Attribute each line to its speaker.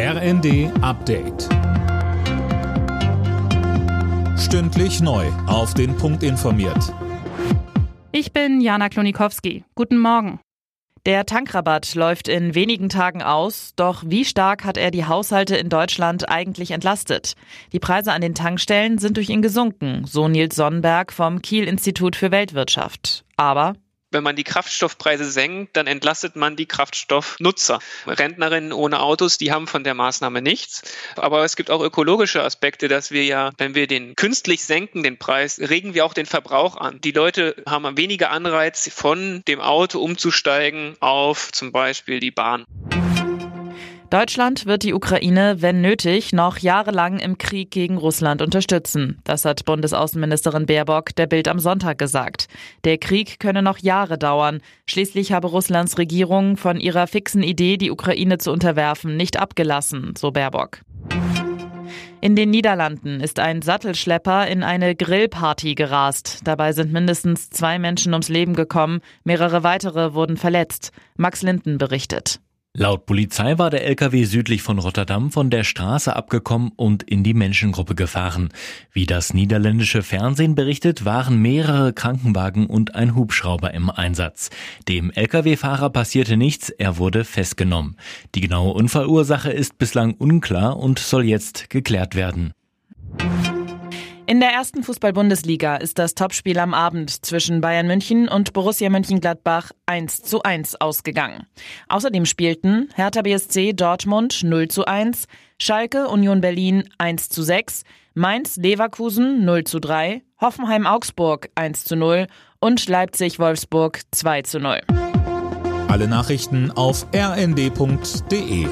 Speaker 1: RND Update. Stündlich neu. Auf den Punkt informiert.
Speaker 2: Ich bin Jana Klonikowski. Guten Morgen. Der Tankrabatt läuft in wenigen Tagen aus, doch wie stark hat er die Haushalte in Deutschland eigentlich entlastet? Die Preise an den Tankstellen sind durch ihn gesunken, so Nils Sonnenberg vom Kiel Institut für Weltwirtschaft. Aber
Speaker 3: wenn man die Kraftstoffpreise senkt, dann entlastet man die Kraftstoffnutzer. Rentnerinnen ohne Autos, die haben von der Maßnahme nichts. Aber es gibt auch ökologische Aspekte, dass wir ja, wenn wir den künstlich senken, den Preis, regen wir auch den Verbrauch an. Die Leute haben weniger Anreiz, von dem Auto umzusteigen auf zum Beispiel die Bahn.
Speaker 2: Deutschland wird die Ukraine, wenn nötig, noch jahrelang im Krieg gegen Russland unterstützen. Das hat Bundesaußenministerin Baerbock der Bild am Sonntag gesagt. Der Krieg könne noch Jahre dauern. Schließlich habe Russlands Regierung von ihrer fixen Idee, die Ukraine zu unterwerfen, nicht abgelassen, so Baerbock. In den Niederlanden ist ein Sattelschlepper in eine Grillparty gerast. Dabei sind mindestens zwei Menschen ums Leben gekommen, mehrere weitere wurden verletzt. Max Linden berichtet.
Speaker 4: Laut Polizei war der LKW südlich von Rotterdam von der Straße abgekommen und in die Menschengruppe gefahren. Wie das niederländische Fernsehen berichtet, waren mehrere Krankenwagen und ein Hubschrauber im Einsatz. Dem LKW-Fahrer passierte nichts, er wurde festgenommen. Die genaue Unfallursache ist bislang unklar und soll jetzt geklärt werden.
Speaker 2: In der ersten Fußball-Bundesliga ist das Topspiel am Abend zwischen Bayern München und Borussia Mönchengladbach 1 zu 1 ausgegangen. Außerdem spielten Hertha BSC Dortmund 0 zu 1, Schalke Union Berlin 1 zu 6, Mainz Leverkusen 0 zu 3, Hoffenheim Augsburg 1 zu 0 und Leipzig Wolfsburg 2 zu 0.
Speaker 1: Alle Nachrichten auf rnd.de